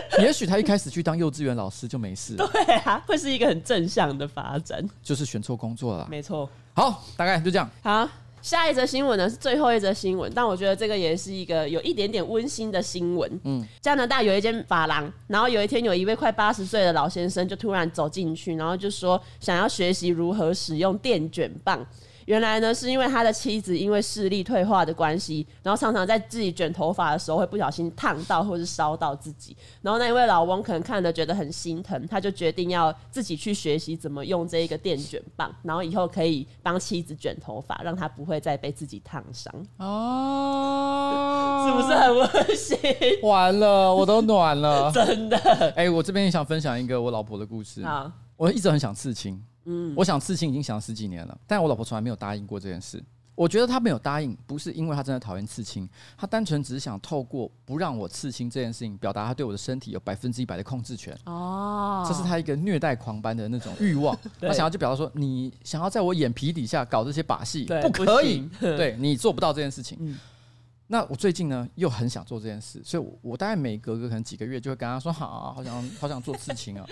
也许他一开始去当幼稚园老师就没事。对啊，会是一个很正向的发展。就是选错工作了。没错。好，大概就这样。好，下一则新闻呢是最后一则新闻，但我觉得这个也是一个有一点点温馨的新闻。嗯，加拿大有一间发廊，然后有一天有一位快八十岁的老先生就突然走进去，然后就说想要学习如何使用电卷棒。原来呢，是因为他的妻子因为视力退化的关系，然后常常在自己卷头发的时候会不小心烫到或是烧到自己，然后那一位老翁可能看了觉得很心疼，他就决定要自己去学习怎么用这一个电卷棒，然后以后可以帮妻子卷头发，让他不会再被自己烫伤。哦，是不是很温馨？完了，我都暖了，真的。哎、欸，我这边也想分享一个我老婆的故事。好，我一直很想刺青。嗯，我想刺青已经想了十几年了，但我老婆从来没有答应过这件事。我觉得她没有答应，不是因为她真的讨厌刺青，她单纯只是想透过不让我刺青这件事情，表达她对我的身体有百分之一百的控制权。哦，这是她一个虐待狂般的那种欲望。她想要就表达说，你想要在我眼皮底下搞这些把戏，不可以，对你做不到这件事情。那我最近呢又很想做这件事，所以我大概每隔个可能几个月就会跟她说，好，好想好想做刺青啊。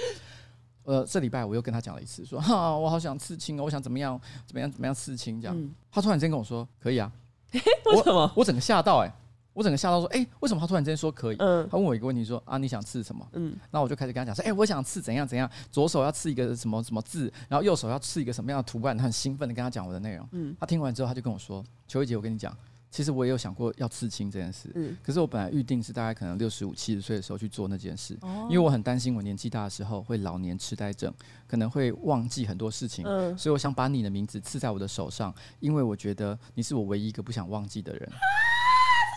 呃，这礼拜我又跟他讲了一次，说哈，我好想刺青哦，我想怎么样，怎么样，怎么样刺青这样。嗯、他突然间跟我说，可以啊。为什么？我，整个吓到哎、欸，我整个吓到说，哎、欸，为什么他突然之间说可以？嗯他问我一个问题说，啊，你想刺什么？嗯，那我就开始跟他讲说，哎、欸，我想刺怎样怎样，左手要刺一个什么什么字，然后右手要刺一个什么样的图案，他很兴奋的跟他讲我的内容。嗯，他听完之后，他就跟我说，邱一杰，我跟你讲。其实我也有想过要刺青这件事，嗯，可是我本来预定是大概可能六十五、七十岁的时候去做那件事，因为我很担心我年纪大的时候会老年痴呆症，可能会忘记很多事情，嗯，所以我想把你的名字刺在我的手上，因为我觉得你是我唯一一个不想忘记的人。啊，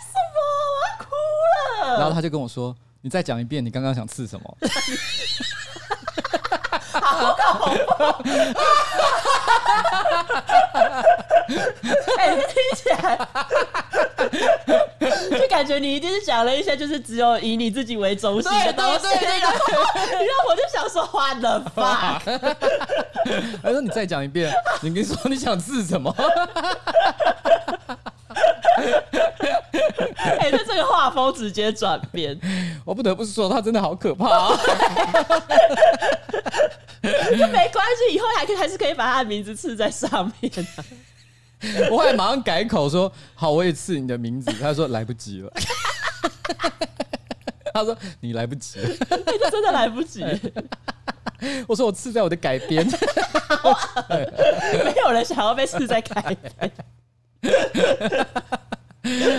什么？我要哭了。然后他就跟我说：“你再讲一遍，你刚刚想刺什么？” 好恐怖！哎，听起来就感觉你一定是讲了一些就是只有以你自己为中心的东西，对对对，然后 然后我就想说，What the fuck？他说：“你再讲一遍，你跟你说你想刺什么？” 哎，那这个画风直接转变，我不得不说，他真的好可怕啊！那 没关系，以后还可以还是可以把他的名字刺在上面啊。我还马上改口说：“好，我也刺你的名字。”他说：“来不及了。”他说：“你来不及了。”欸，这真的来不及。我说：“我刺在我的改编。”没有人想要被刺在改编。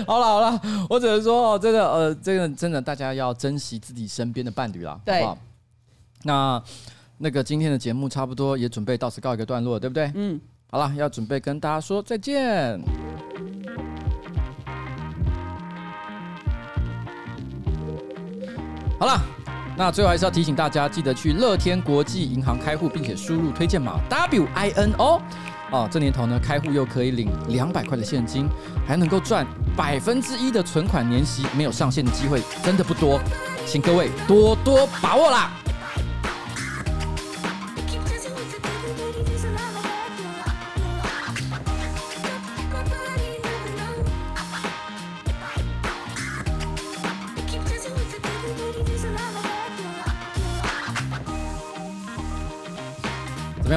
好了好了，我只能说哦，这个呃，这个真的大家要珍惜自己身边的伴侣啦，对好不好？那那个今天的节目差不多也准备到此告一个段落，对不对？嗯，好了，要准备跟大家说再见。好了，那最后还是要提醒大家，记得去乐天国际银行开户，并且输入推荐码 WINO。哦，这年头呢，开户又可以领两百块的现金，还能够赚百分之一的存款年息，没有上限的机会真的不多，请各位多多把握啦！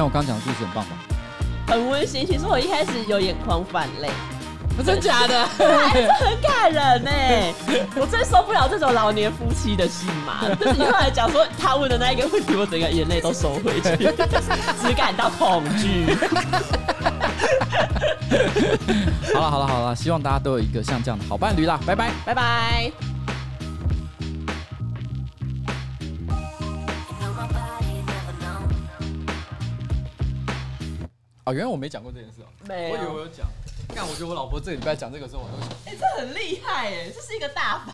我刚讲的故事很棒吧？很温馨。其实我一开始有眼眶泛泪，真假的？很感人呢。我最受不了这种老年夫妻的戏码。就是你后来讲说他问的那一个问题，我整个眼泪都收回去，只感到恐惧。好了好了好了，希望大家都有一个像这样的好伴侣啦！拜拜拜拜。啊，原来我没讲过这件事哦、喔，没，我以为我有讲。但我觉得我老婆这个礼拜讲这个时候，我都想，哎、欸，这很厉害哎，这是一个大法。